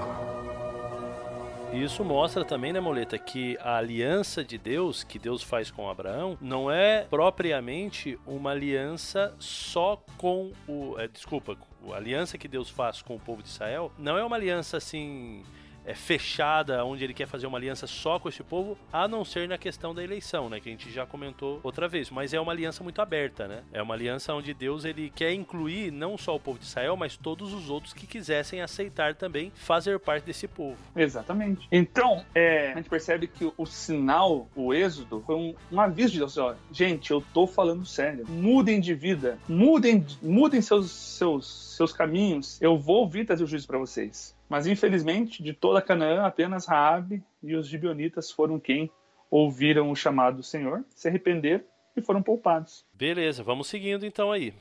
Isso mostra também, né, Moleta, que a aliança de Deus, que Deus faz com Abraão, não é propriamente uma aliança só com o. É, desculpa, a aliança que Deus faz com o povo de Israel não é uma aliança assim é, fechada, onde ele quer fazer uma aliança só com esse povo, a não ser na questão da eleição, né? Que a gente já comentou outra vez. Mas é uma aliança muito aberta, né? É uma aliança onde Deus ele quer incluir não só o povo de Israel, mas todos os outros que quisessem aceitar também fazer parte desse povo.
Exatamente. Então, é, a gente percebe que o sinal, o êxodo, foi um, um aviso de Deus. Ó, gente, eu tô falando sério. Mudem de vida. Mudem, mudem seus, seus, seus caminhos. Eu vou vir trazer o juízo para vocês. Mas infelizmente, de toda Canaã, apenas Raabe e os gibionitas foram quem ouviram o chamado do Senhor, se arrependeram e foram poupados.
Beleza, vamos seguindo então aí.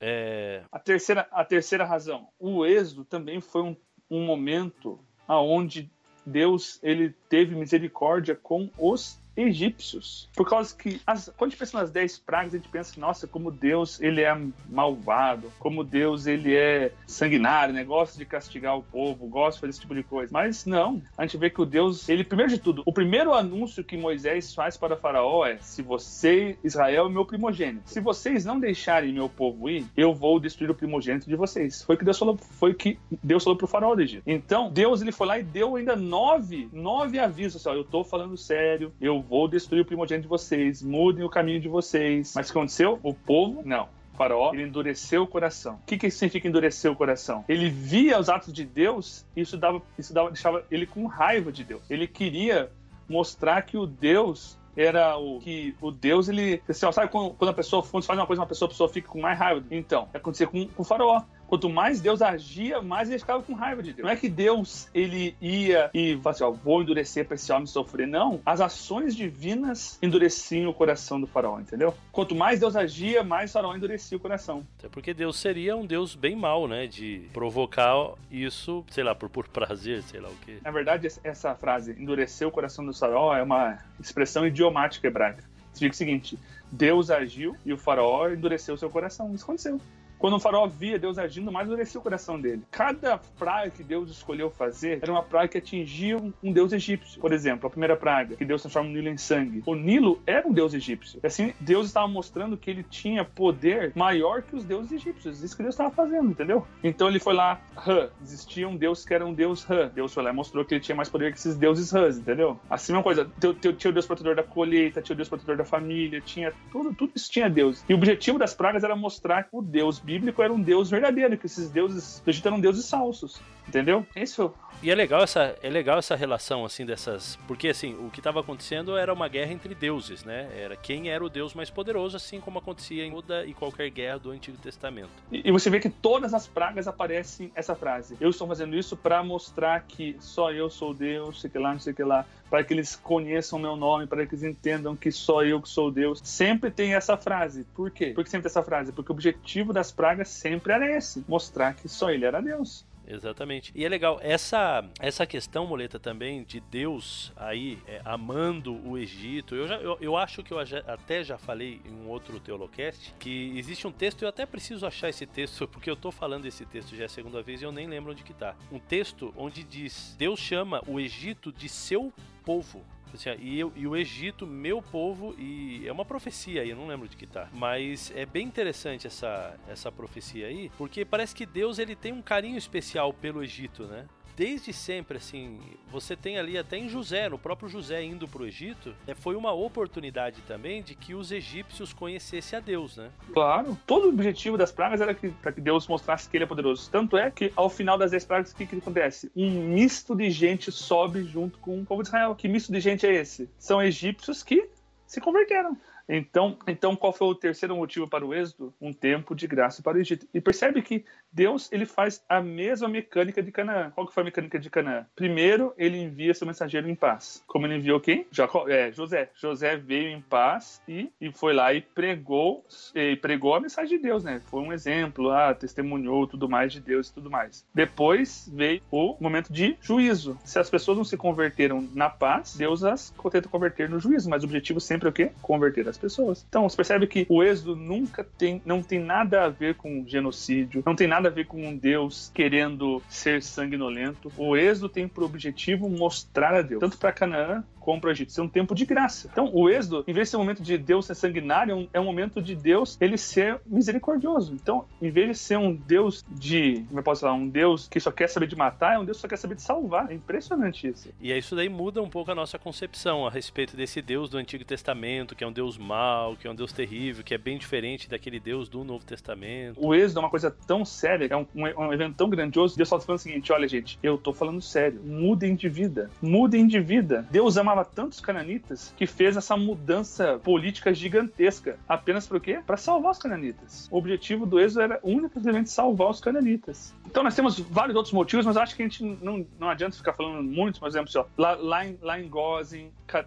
É...
A, terceira, a terceira razão, o êxodo também foi um, um momento aonde Deus ele teve misericórdia com os egípcios. Por causa que, as, quando a gente pensa nas dez pragas, a gente pensa, nossa, como Deus ele é malvado, como Deus ele é sanguinário, né? gosta de castigar o povo, gosta de fazer esse tipo de coisa. Mas não, a gente vê que o Deus, ele, primeiro de tudo, o primeiro anúncio que Moisés faz para Faraó é: se você, Israel, é meu primogênito, se vocês não deixarem meu povo ir, eu vou destruir o primogênito de vocês. Foi que Deus falou, foi que Deus falou pro Faraó do Egito. Então, Deus ele foi lá e deu ainda nove, nove avisos, assim, ó, eu tô falando sério, eu vou destruir o primogênito de vocês, mudem o caminho de vocês. Mas o que aconteceu? O povo, não. Faraó, ele endureceu o coração. O que, que significa endurecer o coração? Ele via os atos de Deus e isso, dava, isso dava, deixava ele com raiva de Deus. Ele queria mostrar que o Deus era o que o Deus, ele. Assim, ó, sabe quando, quando a pessoa faz uma coisa, uma pessoa, a pessoa fica com mais raiva? Então, acontecia com, com o faraó. Quanto mais Deus agia, mais ele ficava com raiva de Deus. Não é que Deus ele ia e falava assim, ó, vou endurecer para esse homem sofrer. Não. As ações divinas endureciam o coração do faraó, entendeu? Quanto mais Deus agia, mais o faraó endurecia o coração.
Até porque Deus seria um Deus bem mau, né? De provocar isso, sei lá, por, por prazer, sei lá o quê.
Na verdade, essa frase, endurecer o coração do faraó, é uma expressão idiomática hebraica. Significa o seguinte: Deus agiu e o faraó endureceu seu coração. Isso aconteceu. Quando o faraó via Deus agindo, mais endurecia o coração dele. Cada praga que Deus escolheu fazer era uma praga que atingia um deus egípcio. Por exemplo, a primeira praga, que Deus transforma o Nilo em sangue. O Nilo era um deus egípcio. E assim, Deus estava mostrando que ele tinha poder maior que os deuses egípcios. Isso que Deus estava fazendo, entendeu? Então ele foi lá, Rã. Existia um deus que era um deus Rã. Deus foi lá e mostrou que ele tinha mais poder que esses deuses Rãs, entendeu? Assim, uma coisa, tinha o deus protetor da colheita, tinha o deus protetor da família, tinha tudo, tudo isso tinha Deus. E o objetivo das pragas era mostrar que o Deus bíblico era um Deus verdadeiro, que esses deuses do Egito eram deuses falsos. Entendeu? Isso.
E é legal essa, é legal essa relação, assim, dessas. Porque, assim, o que estava acontecendo era uma guerra entre deuses, né? Era quem era o deus mais poderoso, assim como acontecia em toda e qualquer guerra do Antigo Testamento.
E, e você vê que todas as pragas aparecem essa frase. Eu estou fazendo isso para mostrar que só eu sou Deus, sei que lá, não sei que lá. Para que eles conheçam meu nome, para que eles entendam que só eu que sou Deus. Sempre tem essa frase. Por quê? Por que sempre tem essa frase? Porque o objetivo das pragas sempre esse: mostrar que só ele era Deus.
Exatamente. E é legal, essa, essa questão, Moleta, também, de Deus aí é, amando o Egito. Eu, já, eu, eu acho que eu até já falei em um outro Teolocast que existe um texto, eu até preciso achar esse texto, porque eu tô falando esse texto já é a segunda vez e eu nem lembro onde que tá. Um texto onde diz: Deus chama o Egito de seu povo. Assim, e, eu, e, o Egito, meu povo, e é uma profecia aí, eu não lembro de que tá. Mas é bem interessante essa, essa profecia aí, porque parece que Deus ele tem um carinho especial pelo Egito, né? Desde sempre, assim, você tem ali até em José, no próprio José indo para o Egito, é, foi uma oportunidade também de que os egípcios conhecessem a Deus, né?
Claro. Todo o objetivo das pragas era para que Deus mostrasse que ele é poderoso. Tanto é que ao final das dez pragas, o que, que acontece? Um misto de gente sobe junto com o povo de Israel. Que misto de gente é esse? São egípcios que se converteram. Então, então, qual foi o terceiro motivo para o êxodo? Um tempo de graça para o Egito. E percebe que Deus ele faz a mesma mecânica de Canaã. Qual que foi a mecânica de Canaã? Primeiro, ele envia seu mensageiro em paz. Como ele enviou quem? Jacó, é, José. José veio em paz e, e foi lá e pregou, e pregou a mensagem de Deus, né? Foi um exemplo, ah, testemunhou tudo mais de Deus e tudo mais. Depois veio o momento de juízo. Se as pessoas não se converteram na paz, Deus as tenta converter no juízo, mas o objetivo sempre é o quê? Converter as das pessoas. Então, você percebe que o êxodo nunca tem, não tem nada a ver com genocídio, não tem nada a ver com um Deus querendo ser sanguinolento. O êxodo tem por objetivo mostrar a Deus, tanto para Canaã como para o Egito. Isso é um tempo de graça. Então, o êxodo, em vez de ser um momento de Deus ser sanguinário, é um, é um momento de Deus ele ser misericordioso. Então, em vez de ser um Deus de, como eu posso falar, um Deus que só quer saber de matar, é um Deus que só quer saber de salvar. É impressionante isso.
E isso daí muda um pouco a nossa concepção a respeito desse Deus do Antigo Testamento, que é um Deus mal, que é um Deus terrível, que é bem diferente daquele Deus do Novo Testamento.
O êxodo é uma coisa tão séria, é um, um, evento tão grandioso. Deus só falando o seguinte: olha, gente, eu tô falando sério. Mudem de vida. Mudem de vida. Deus amava tantos cananitas que fez essa mudança política gigantesca. Apenas para quê? Para salvar os cananitas. O objetivo do êxodo era unicamente salvar os cananitas. Então nós temos vários outros motivos, mas acho que a gente não, não adianta ficar falando muito, por exemplo, assim, ó, lá, lá, em, lá em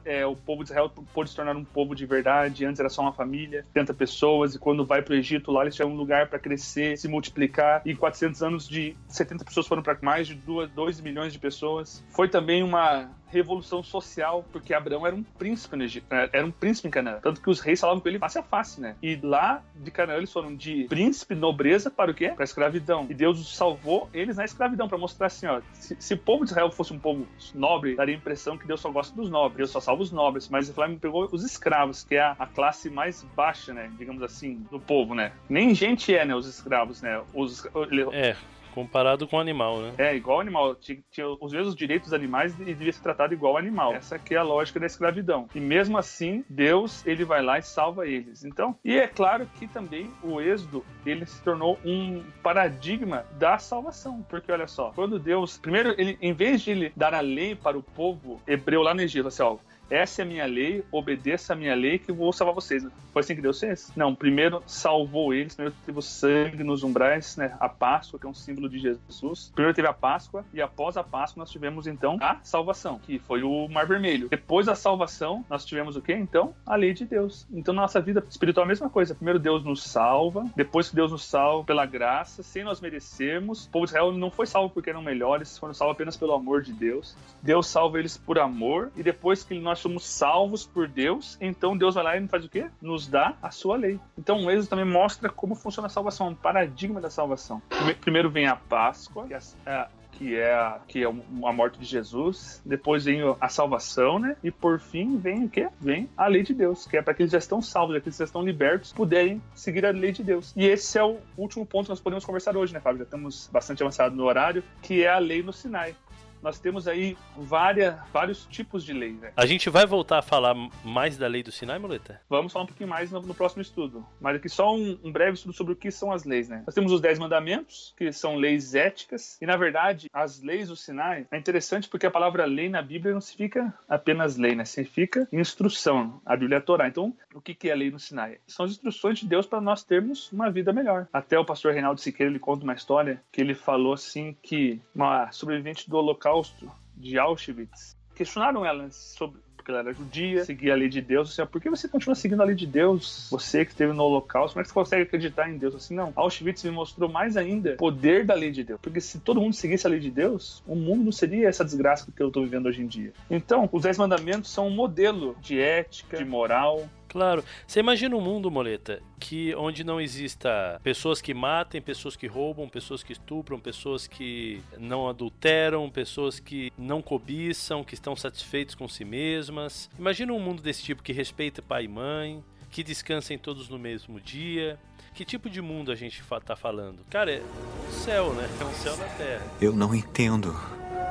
é, o povo de Israel pôde se tornar um povo de verdade. Antes era só uma família, 70 pessoas, e quando vai para o Egito, lá eles tinham um lugar para crescer, se multiplicar. E em 400 anos, de 70 pessoas foram para mais de 2, 2 milhões de pessoas. Foi também uma revolução social, porque Abraão era um príncipe no Egito, né? era um príncipe em Canaã. Tanto que os reis falavam com ele face a face, né? E lá de Canaã eles foram de príncipe, nobreza, para o quê? Para a escravidão. E Deus salvou eles na escravidão, para mostrar assim, ó, se, se, o povo de Israel fosse um povo nobre, daria a impressão que Deus só gosta dos nobres, Deus só salva os nobres, mas Israel pegou os escravos, que é a, a, classe mais baixa, né, digamos assim, do povo, né? Nem gente é, né, os escravos, né? Os,
ele, é. Comparado com o animal, né?
É, igual animal. Tinha, tinha os mesmos direitos animais e devia ser tratado igual animal. Essa aqui é a lógica da escravidão. E mesmo assim, Deus, ele vai lá e salva eles. Então, e é claro que também o êxodo, ele se tornou um paradigma da salvação. Porque olha só, quando Deus, primeiro, ele, em vez de ele dar a lei para o povo hebreu lá no Egito, assim, ó, essa é a minha lei, obedeça a minha lei que eu vou salvar vocês. Foi assim que Deus fez? Não, primeiro salvou eles, primeiro teve o sangue nos umbrais, né? A Páscoa, que é um símbolo de Jesus. Primeiro teve a Páscoa e após a Páscoa nós tivemos então a salvação, que foi o Mar Vermelho. Depois da salvação, nós tivemos o quê? Então, a lei de Deus. Então, na nossa vida espiritual a mesma coisa. Primeiro Deus nos salva, depois que Deus nos salva pela graça, sem nós merecermos. O povo de Israel não foi salvo porque eram melhores, foram salvos apenas pelo amor de Deus. Deus salva eles por amor e depois que nós somos salvos por Deus, então Deus vai lá e faz o quê? Nos dá a sua lei. Então o Êxodo também mostra como funciona a salvação, um paradigma da salvação. Primeiro vem a Páscoa, que é, é que é, a, que é a morte de Jesus, depois vem a salvação, né? E por fim vem o quê? Vem a lei de Deus, que é para aqueles que já estão salvos, aqueles que já estão libertos, puderem seguir a lei de Deus. E esse é o último ponto que nós podemos conversar hoje, né, Fábio? Já estamos bastante avançados no horário, que é a lei no Sinai nós temos aí várias, vários tipos de lei. Né?
A gente vai voltar a falar mais da lei do Sinai, Moleta?
Vamos falar um pouquinho mais no, no próximo estudo. Mas aqui só um, um, breve estudo sobre o que são as leis. Né? Nós temos os Dez Mandamentos, que são leis éticas. E, na verdade, as leis do Sinai é interessante porque a palavra lei na Bíblia não significa apenas lei, né? significa instrução. A Bíblia é a Torá. Então, o que é a lei no Sinai? São as instruções de Deus para nós termos uma vida melhor. Até o pastor Reinaldo Siqueira ele conta uma história que ele falou assim que uma sobrevivente do Holocausto Holocausto de Auschwitz, questionaram ela sobre porque ela era judia, seguia a lei de Deus, assim, por que você continua seguindo a lei de Deus? Você que esteve no Holocausto, como é que você consegue acreditar em Deus? Assim, não. Auschwitz me mostrou mais ainda o poder da lei de Deus, porque se todo mundo seguisse a lei de Deus, o mundo não seria essa desgraça que eu estou vivendo hoje em dia. Então, os Dez Mandamentos são um modelo de ética, de moral,
Claro. Você imagina um mundo, Moleta, que onde não exista pessoas que matem, pessoas que roubam, pessoas que estupram, pessoas que não adulteram, pessoas que não cobiçam, que estão satisfeitos com si mesmas. Imagina um mundo desse tipo que respeita pai e mãe, que descansem todos no mesmo dia. Que tipo de mundo a gente está falando? Cara, é o céu, né? É um céu na terra.
Eu não entendo.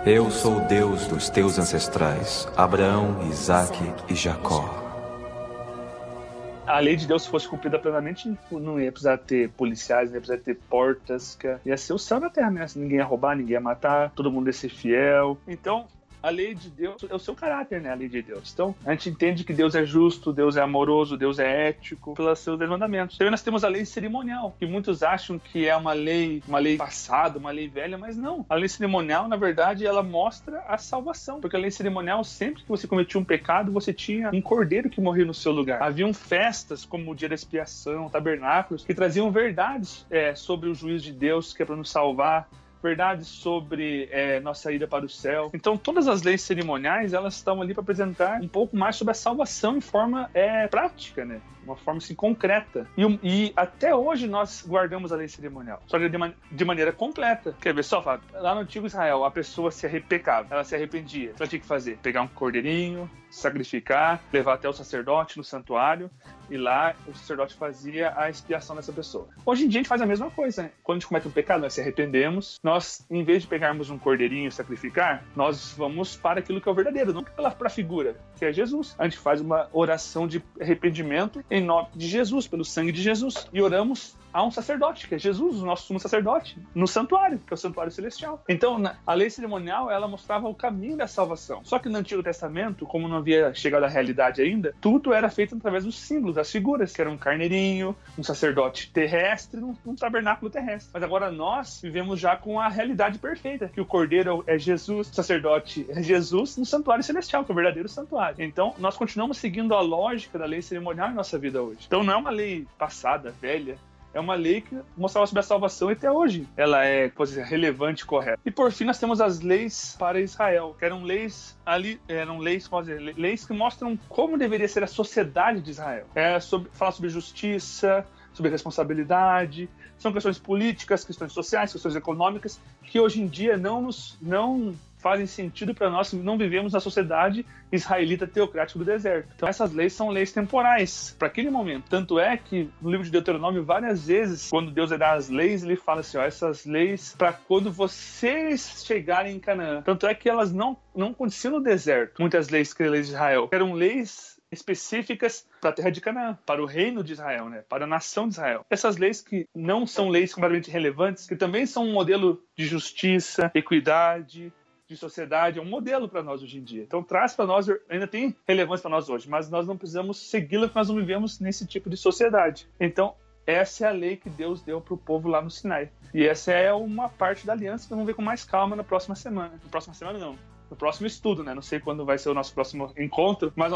Eu sou o Deus dos teus ancestrais, Abraão, Isaque e Jacó
a lei de Deus fosse cumprida plenamente, não ia precisar ter policiais, não ia precisar ter portas, ia ser o céu na terra, né? Ninguém ia roubar, ninguém ia matar, todo mundo ia ser fiel. Então, a lei de Deus é o seu caráter, né? A lei de Deus. Então, a gente entende que Deus é justo, Deus é amoroso, Deus é ético pelos seus mandamentos. Também nós temos a lei cerimonial, que muitos acham que é uma lei, uma lei passada, uma lei velha, mas não. A lei cerimonial, na verdade, ela mostra a salvação, porque a lei cerimonial, sempre que você cometia um pecado, você tinha um cordeiro que morria no seu lugar. Haviam festas como o dia da expiação, tabernáculos, que traziam verdades é, sobre o juízo de Deus que é para nos salvar verdades sobre é, nossa ida para o céu. Então, todas as leis cerimoniais elas estão ali para apresentar um pouco mais sobre a salvação em forma é, prática, né? Uma forma assim concreta. E, e, até hoje nós guardamos a lei cerimonial, só que de, de maneira completa. Quer ver só, Fábio? Lá no antigo Israel, a pessoa se arrepecava, ela se arrependia. Ela tinha que fazer? Pegar um cordeirinho, sacrificar, levar até o sacerdote no santuário e lá o sacerdote fazia a expiação dessa pessoa. Hoje em dia a gente faz a mesma coisa, né? Quando a gente comete um pecado, nós se arrependemos, nós, em vez de pegarmos um cordeirinho e sacrificar, nós vamos para aquilo que é o verdadeiro, não para a figura, que é Jesus. A gente faz uma oração de arrependimento em nome de Jesus, pelo sangue de Jesus, e oramos a um sacerdote, que é Jesus, o nosso sumo sacerdote, no santuário, que é o santuário celestial. Então, a lei cerimonial, ela mostrava o caminho da salvação. Só que no Antigo Testamento, como não havia chegado à realidade ainda, tudo era feito através dos símbolos, das figuras, que era um carneirinho, um sacerdote terrestre, um, um tabernáculo terrestre. Mas agora nós vivemos já com a realidade perfeita, que o cordeiro é Jesus, o sacerdote é Jesus no santuário celestial, que é o verdadeiro santuário. Então, nós continuamos seguindo a lógica da lei cerimonial em nossa vida hoje. Então, não é uma lei passada, velha, é uma lei que mostrava sobre a salvação e até hoje ela é dizer, relevante e correta. E por fim nós temos as leis para Israel, que eram leis ali, eram leis, dizer, leis que mostram como deveria ser a sociedade de Israel. É sobre, falar sobre justiça, sobre responsabilidade, são questões políticas, questões sociais, questões econômicas, que hoje em dia não nos não fazem sentido para nós não vivemos na sociedade israelita teocrática do deserto. Então essas leis são leis temporais para aquele momento. Tanto é que no livro de Deuteronômio várias vezes, quando Deus dá as leis, ele fala assim, ó, essas leis para quando vocês chegarem em Canaã. Tanto é que elas não não aconteciam no deserto. Muitas leis que leis de Israel eram leis específicas para a terra de Canaã, para o reino de Israel, né? para a nação de Israel. Essas leis que não são leis completamente relevantes, que também são um modelo de justiça, equidade, de sociedade, é um modelo para nós hoje em dia. Então traz para nós, ainda tem relevância para nós hoje, mas nós não precisamos segui-la porque nós não vivemos nesse tipo de sociedade. Então essa é a lei que Deus deu para o povo lá no Sinai. E essa é uma parte da aliança que vamos ver com mais calma na próxima semana. Na próxima semana não, no próximo estudo, né? Não sei quando vai ser o nosso próximo encontro, mas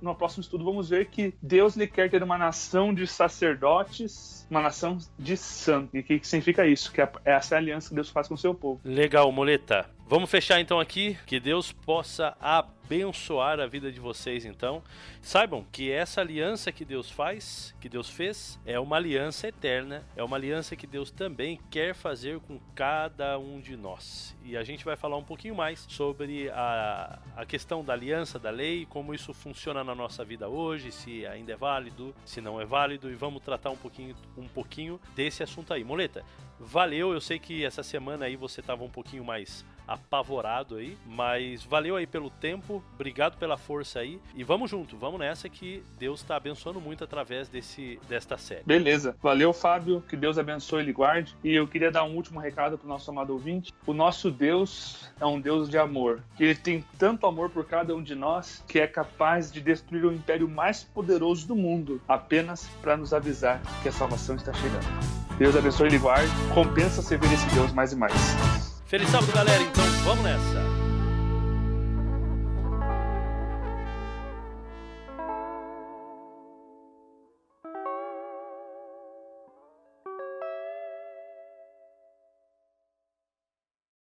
no próximo estudo vamos ver que Deus lhe quer ter uma nação de sacerdotes, uma nação de santos. E o que significa isso? Que é essa é a aliança que Deus faz com o seu povo.
Legal, Moleta. Vamos fechar então aqui. Que Deus possa abençoar a vida de vocês então. Saibam que essa aliança que Deus faz, que Deus fez, é uma aliança eterna, é uma aliança que Deus também quer fazer com cada um de nós. E a gente vai falar um pouquinho mais sobre a, a questão da aliança, da lei, como isso funciona na nossa vida hoje, se ainda é válido, se não é válido, e vamos tratar um pouquinho, um pouquinho desse assunto aí. Moleta, valeu, eu sei que essa semana aí você estava um pouquinho mais apavorado aí, mas valeu aí pelo tempo, obrigado pela força aí e vamos junto, vamos nessa que Deus está abençoando muito através desse desta série.
Beleza, valeu Fábio, que Deus abençoe e lhe guarde. E eu queria dar um último recado para o nosso amado ouvinte. O nosso Deus é um Deus de amor, ele tem tanto amor por cada um de nós que é capaz de destruir o império mais poderoso do mundo apenas para nos avisar que a salvação está chegando. Deus abençoe e lhe guarde. Compensa servir esse Deus mais e mais.
Feliz sábado, galera. Então vamos nessa.